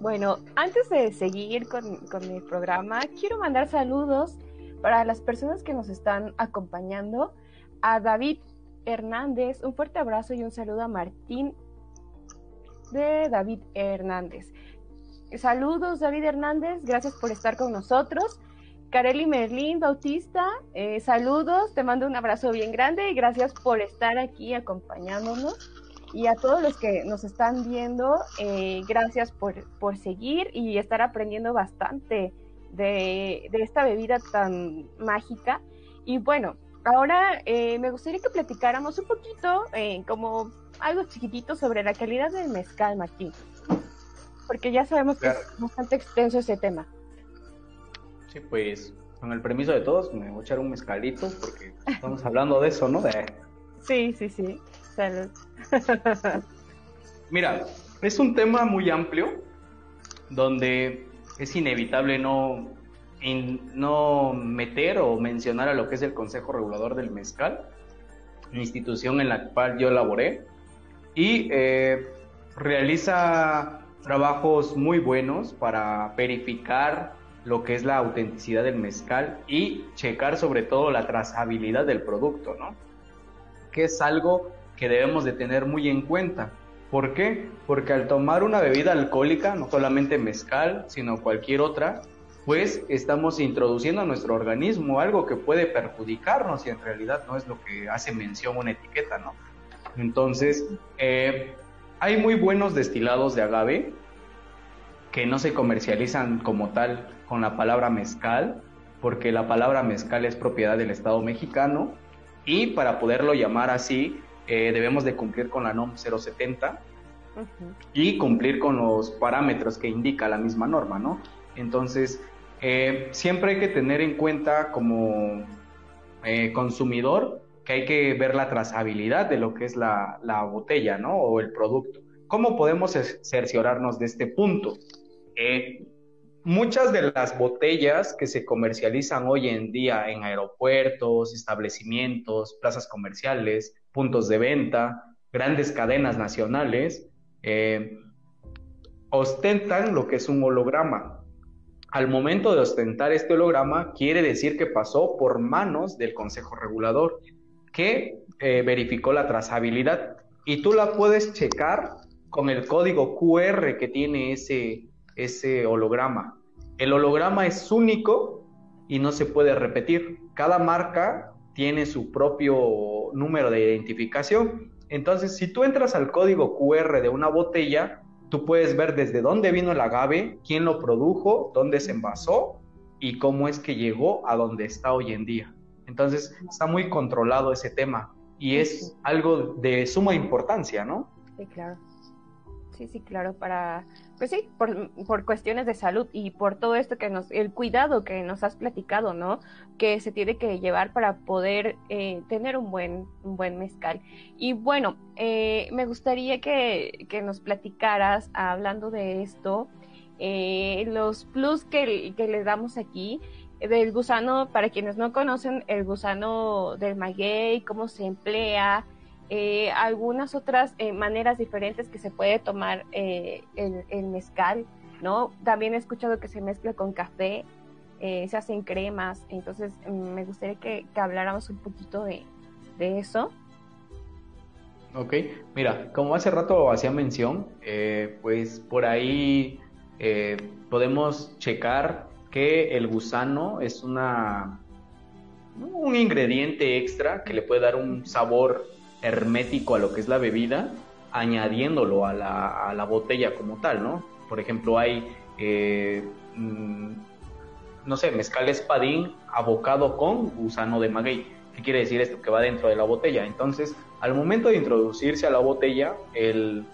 Bueno, antes de seguir con, con programa, quiero mandar saludos para las personas que nos están acompañando. A David Hernández, un fuerte abrazo y un saludo a Martín de David Hernández. Saludos, David Hernández, gracias por estar con nosotros. Kareli Merlín Bautista, eh, saludos, te mando un abrazo bien grande y gracias por estar aquí acompañándonos. Y a todos los que nos están viendo, eh, gracias por, por, seguir y estar aprendiendo bastante de, de esta bebida tan mágica. Y bueno, ahora eh, me gustaría que platicáramos un poquito, como algo chiquitito, sobre la calidad del mezcal, Martín. Porque ya sabemos que es bastante extenso ese tema pues con el permiso de todos me voy a echar un mezcalito porque estamos hablando de eso, ¿no? Sí, sí, sí. Salud. Mira, es un tema muy amplio donde es inevitable no, no meter o mencionar a lo que es el Consejo Regulador del Mezcal, institución en la cual yo laboré, y eh, realiza trabajos muy buenos para verificar lo que es la autenticidad del mezcal y checar sobre todo la trazabilidad del producto, ¿no? Que es algo que debemos de tener muy en cuenta. ¿Por qué? Porque al tomar una bebida alcohólica, no solamente mezcal, sino cualquier otra, pues estamos introduciendo a nuestro organismo algo que puede perjudicarnos y en realidad no es lo que hace mención una etiqueta, ¿no? Entonces, eh, hay muy buenos destilados de agave que no se comercializan como tal con la palabra mezcal, porque la palabra mezcal es propiedad del Estado mexicano y para poderlo llamar así eh, debemos de cumplir con la NOM 070 y cumplir con los parámetros que indica la misma norma, ¿no? Entonces, eh, siempre hay que tener en cuenta como eh, consumidor que hay que ver la trazabilidad de lo que es la, la botella, ¿no? O el producto. ¿Cómo podemos cerciorarnos de este punto? Muchas de las botellas que se comercializan hoy en día en aeropuertos, establecimientos, plazas comerciales, puntos de venta, grandes cadenas nacionales, eh, ostentan lo que es un holograma. Al momento de ostentar este holograma, quiere decir que pasó por manos del Consejo Regulador, que eh, verificó la trazabilidad. Y tú la puedes checar con el código QR que tiene ese, ese holograma. El holograma es único y no se puede repetir. Cada marca tiene su propio número de identificación. Entonces, si tú entras al código QR de una botella, tú puedes ver desde dónde vino el agave, quién lo produjo, dónde se envasó y cómo es que llegó a donde está hoy en día. Entonces, está muy controlado ese tema y es algo de suma importancia, ¿no? Sí, claro. Sí, sí, claro, para, pues sí, por, por, cuestiones de salud y por todo esto que nos, el cuidado que nos has platicado, ¿no? Que se tiene que llevar para poder eh, tener un buen, un buen mezcal. Y bueno, eh, me gustaría que, que, nos platicaras, hablando de esto, eh, los plus que, que le damos aquí del gusano, para quienes no conocen el gusano del maguey, cómo se emplea, eh, algunas otras eh, maneras diferentes que se puede tomar eh, el, mezcal, ¿no? También he escuchado que se mezcla con café, se hacen cremas, entonces mm, me gustaría que, habláramos un poquito de, eso. Ok, mira, como hace rato hacía mención, pues por ahí podemos checar que el gusano es una un ingrediente extra que le puede dar un sabor hermético a lo que es la bebida, añadiéndolo a la, a la botella como tal, ¿no? Por ejemplo, hay, eh, mm, no sé, mezcal espadín abocado con gusano de maguey. ¿Qué quiere decir esto? Que va dentro de la botella. Entonces, al momento de introducirse a la botella, el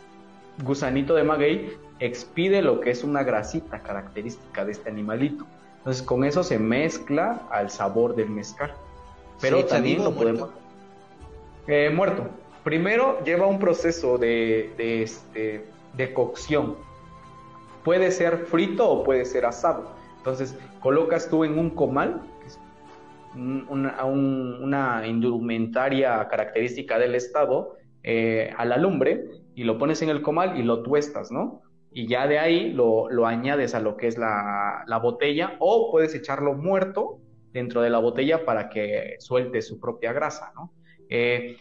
gusanito de maguey expide lo que es una grasita característica de este animalito. Entonces, con eso se mezcla al sabor del mezcal. Pero también lo podemos... Eh, muerto. Primero lleva un proceso de, este, de cocción. Puede ser frito o puede ser asado. Entonces colocas tú en un comal una, indumentaria característica del estado eh, a la lumbre y lo pones en el comal y lo tuestas, ¿no? Y ya de ahí lo, añades a lo que es la, botella o puedes echarlo muerto dentro de la botella para que suelte su propia grasa, ¿no? Eh,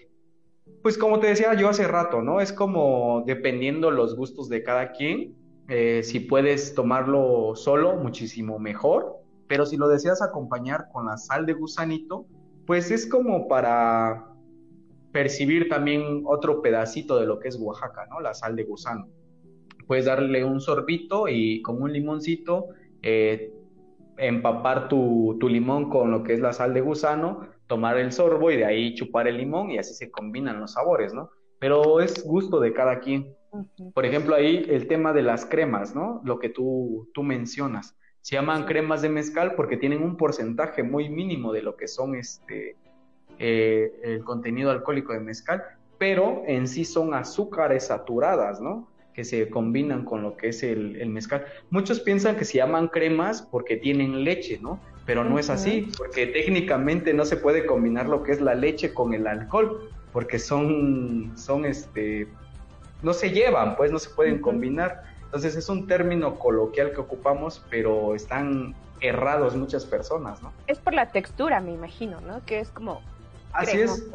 pues como te decía yo hace rato, ¿no? Es como dependiendo los gustos de cada quien, eh, si puedes tomarlo solo, muchísimo mejor, pero si lo deseas acompañar con la sal de gusanito, pues es como para percibir también otro pedacito de lo que es Oaxaca, ¿no? La sal de gusano. Puedes darle un sorbito y con un limoncito eh, empapar tu, tu, limón con lo que es la sal de gusano, tomar el sorbo y de ahí chupar el limón y así se combinan los sabores, ¿no? Pero es gusto de cada quien. Por ejemplo, ahí el tema de las cremas, ¿no? Lo que tú, tú mencionas. Se llaman cremas de mezcal porque tienen un porcentaje muy mínimo de lo que son este eh, el contenido alcohólico de mezcal, pero en sí son azúcares saturadas, ¿no? Que se combinan con lo que es el, mezcal. Muchos piensan que se llaman cremas porque tienen leche, ¿no? Pero no es así, porque técnicamente no se puede combinar lo que es la leche con el alcohol, porque son, son este, no se llevan, pues no se pueden combinar. Entonces es un término coloquial que ocupamos, pero están errados muchas personas, ¿no? Es por la textura, me imagino, ¿no? Que es como... Así es.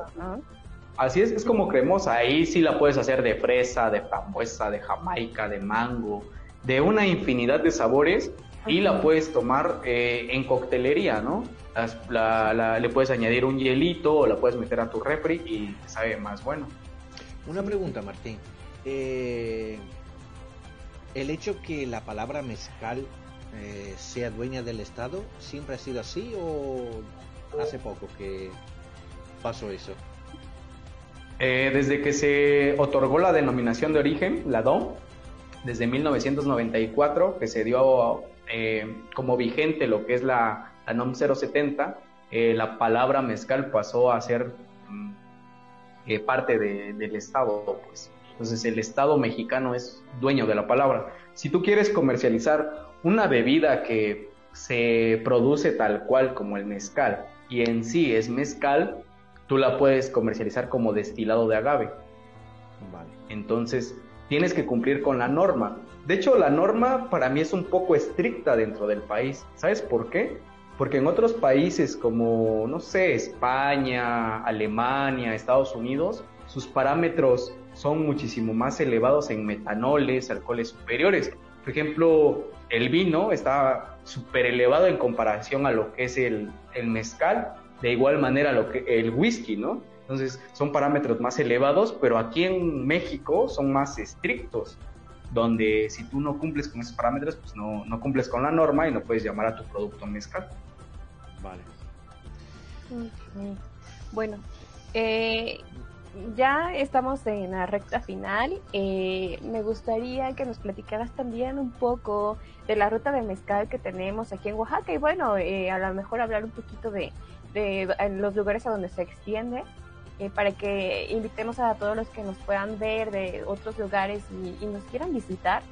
Así es, es como cremosa. Ahí sí la puedes hacer de fresa, de frambuesa, de jamaica, de mango, de una infinidad de sabores y la puedes tomar eh, en coctelería, ¿no? le puedes añadir un hielito o la puedes meter a tu refri y sabe más bueno. Una pregunta, Martín. Eh, el hecho que la palabra mezcal eh, sea dueña del Estado, ¿siempre ha sido así o hace poco que pasó eso? Eh, desde que se otorgó la denominación de origen, la DOM, desde 1994, que se dio eh, como vigente lo que es la, la NOM 070, la palabra mezcal pasó a ser mm, parte del Estado, pues. Entonces el Estado mexicano es dueño de la palabra. Si tú quieres comercializar una bebida que se produce tal cual como el mezcal y en sí es mezcal, tú la puedes comercializar como destilado de agave. Entonces tienes que cumplir con la norma. De hecho, la norma para mí es un poco estricta dentro del país. ¿Sabes por qué? Porque en otros países como, no sé, España, Alemania, Estados Unidos, sus parámetros son muchísimo más elevados en metanoles, alcoholes superiores. Por ejemplo, el vino está súper elevado en comparación a lo que es el, mezcal, de igual manera lo que el whisky, ¿no? Entonces son parámetros más elevados, pero aquí en México son más estrictos, donde si tú no cumples con esos parámetros, pues no, no cumples con la norma y no puedes llamar a tu producto mezcal. Vale. Bueno, eh, ya estamos en la recta final. Eh, me gustaría que nos platicaras también un poco de la ruta de mezcal que tenemos aquí en Oaxaca y bueno, eh, a lo mejor hablar un poquito de, los lugares a donde se extiende eh, para que invitemos a todos los que nos puedan ver de otros lugares y, nos quieran visitar,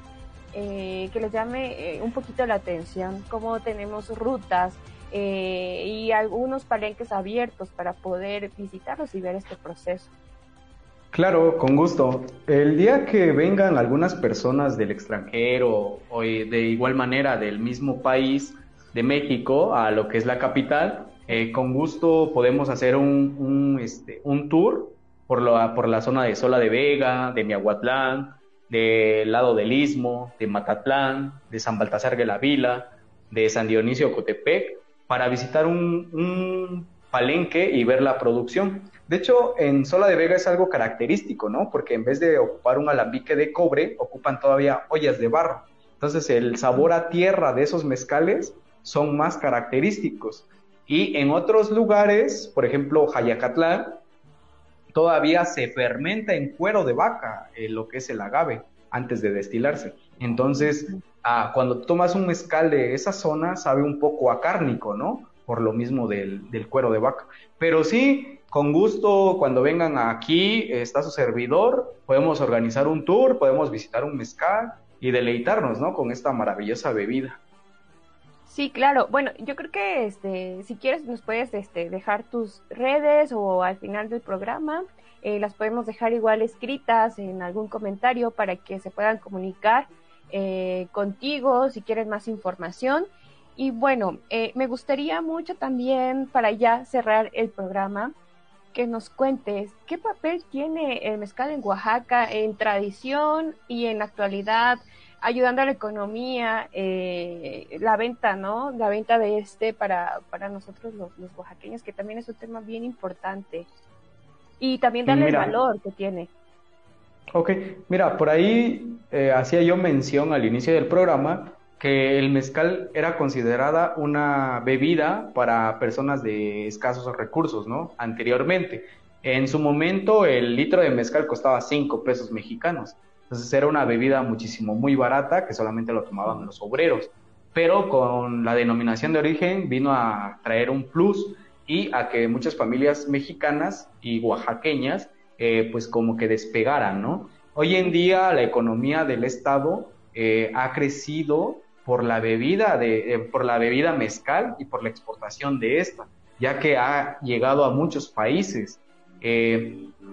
que les llame un poquito la atención, cómo tenemos rutas. y algunos palenques abiertos para poder visitarlos y ver este proceso. Claro, con gusto. El día que vengan algunas personas del extranjero o de igual manera del mismo país de México a lo que es la capital, eh, con gusto podemos hacer un, este, un tour por la, por la zona de Sola de Vega, de Miahuatlán, del lado del Istmo, de Matatlán, de San Baltasar de la Vila, de San Dionisio Cotepec, para visitar un, un palenque y ver la producción. De hecho, en Sola de Vega es algo característico, ¿no? Porque en vez de ocupar un alambique de cobre, ocupan todavía ollas de barro. Entonces, el sabor a tierra de esos mezcales son más característicos. Y en otros lugares, por ejemplo, Jayacatlán, todavía se fermenta en cuero de vaca eh, lo que es el agave antes de destilarse. Entonces, ah, cuando tomas un mezcal de esa zona, sabe un poco a cárnico, ¿no? Por lo mismo del, del cuero de vaca. Pero sí, con gusto, cuando vengan aquí, está su servidor, podemos organizar un tour, podemos visitar un mezcal y deleitarnos, ¿no? Con esta maravillosa bebida. Sí, claro. Bueno, yo creo que este, si quieres nos puedes este, dejar tus redes o al final del programa eh, las podemos dejar igual escritas en algún comentario para que se puedan comunicar eh, contigo si quieres más información. Y bueno, eh, me gustaría mucho también para ya cerrar el programa que nos cuentes qué papel tiene el mezcal en Oaxaca en tradición y en actualidad, ayudando a la economía, la venta, ¿no? La venta de este para, para nosotros los, los oaxaqueños, que también es un tema bien importante y también darle el valor que tiene. Ok, mira, por ahí eh, hacía yo mención al inicio del programa que el mezcal era considerada una bebida para personas de escasos recursos, ¿no? Anteriormente. En su momento el litro de mezcal costaba 5 pesos mexicanos. Entonces era una bebida muchísimo muy barata que solamente lo tomaban los obreros. Pero con la denominación de origen vino a traer un plus y a que muchas familias mexicanas y oaxaqueñas eh, pues como que despegaran, ¿no? Hoy en día la economía del estado eh, ha crecido por la bebida de, eh, por la bebida mezcal y por la exportación de esta, ya que ha llegado a muchos países.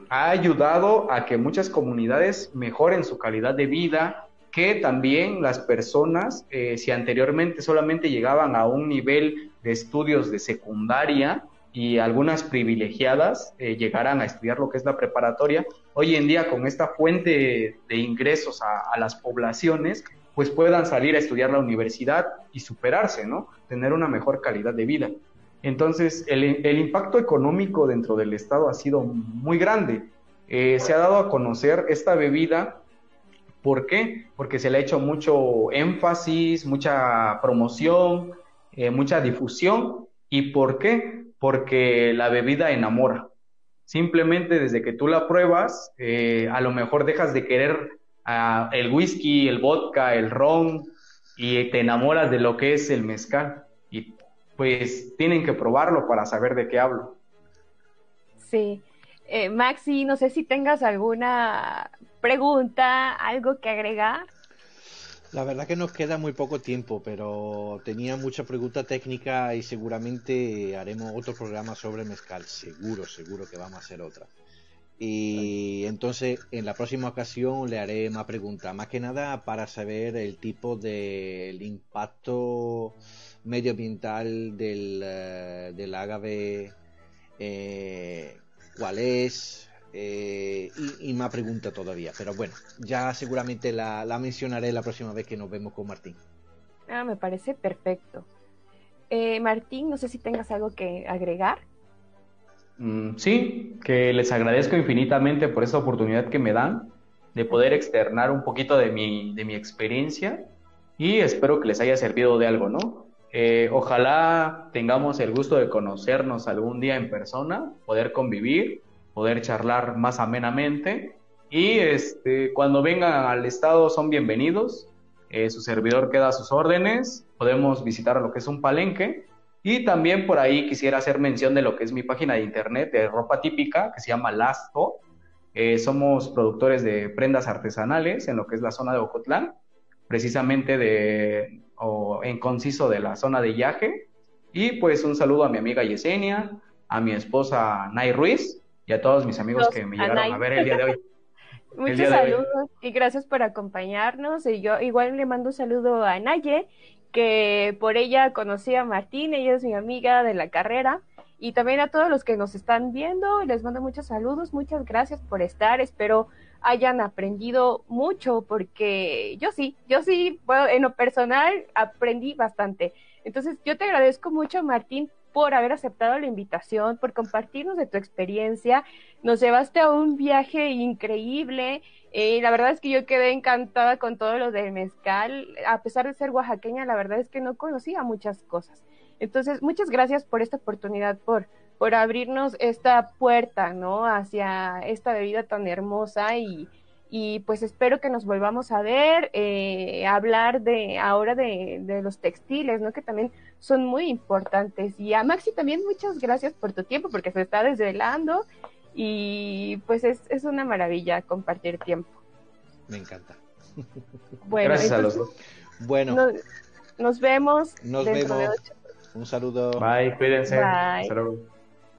Ha ayudado a que muchas comunidades mejoren su calidad de vida, que también las personas, si anteriormente solamente llegaban a un nivel de estudios de secundaria y algunas privilegiadas eh, llegaran a estudiar lo que es la preparatoria, hoy en día con esta fuente de ingresos a, las poblaciones, pues puedan salir a estudiar la universidad y superarse, ¿no? Tener una mejor calidad de vida. Entonces, el, el impacto económico dentro del Estado ha sido muy grande. Eh, se ha dado a conocer esta bebida ¿Por qué? Porque se le ha hecho mucho énfasis, mucha promoción, eh, mucha difusión. ¿Y por qué? Porque la bebida enamora. Simplemente desde que tú la pruebas, eh, a lo mejor dejas de querer ah, el whisky, el vodka, el ron y te enamoras de lo que es el mezcal. Pues tienen que probarlo para saber de qué hablo. Sí. Eh, Maxi, no sé si tengas alguna pregunta, algo que agregar. La verdad que nos queda muy poco tiempo, pero tenía mucha pregunta técnica y seguramente haremos otro programa sobre mezcal. Seguro, seguro que vamos a hacer otra. Y entonces en la próxima ocasión le haré más preguntas, más que nada para saber el tipo de impacto medioambiental del, eh, del agave, eh, cuál es, eh, y, más pregunta todavía. Pero bueno, ya seguramente la, mencionaré la próxima vez que nos vemos con Martín. Ah, me parece perfecto. Eh, Martín, no sé si tengas algo que agregar. Mm, sí, que les agradezco infinitamente por esa oportunidad que me dan de poder externar un poquito de mi, de mi experiencia y espero que les haya servido de algo, ¿no? Eh, ojalá tengamos el gusto de conocernos algún día en persona, poder convivir poder charlar más amenamente. Y este, cuando vengan al estado son bienvenidos. Eh, su servidor queda a sus órdenes. Podemos visitar lo que es un palenque. Y también por ahí quisiera hacer mención de lo que es mi página de internet de ropa típica que se llama Lasto. Eh, somos productores de prendas artesanales en lo que es la zona de Ocotlán, precisamente de, o en conciso de la zona de Yaje. Y pues un saludo a mi amiga Yesenia, a mi esposa Nay Ruiz, y a todos mis amigos que me llegaron a ver el día de hoy. Muchos saludos y gracias por acompañarnos. Y yo igual le mando un saludo a Naye, que por ella conocí a Martín, ella es mi amiga de la carrera. Y también a todos los que nos están viendo, les mando muchos saludos, muchas gracias por estar. Espero hayan aprendido mucho, porque yo sí, yo sí, bueno, en lo personal aprendí bastante. Entonces, yo te agradezco mucho, Martín, por haber aceptado la invitación, por compartirnos de tu experiencia. Nos llevaste a un viaje increíble. Eh, la verdad es que yo quedé encantada con todo lo del mezcal. A pesar de ser oaxaqueña, la verdad es que no conocía muchas cosas. Entonces, muchas gracias por esta oportunidad, por, por abrirnos esta puerta, ¿no? Hacia esta bebida tan hermosa y, y pues espero que nos volvamos a ver, eh, hablar de ahora de, de, los textiles, ¿no? Que también son muy importantes. Y a Maxi también muchas gracias por tu tiempo, porque se está desvelando y pues es, es una maravilla compartir tiempo. Me encanta. Bueno, gracias a los dos. Bueno. Nos vemos. Nos vemos. Un saludo. Bye, cuídense. Bye.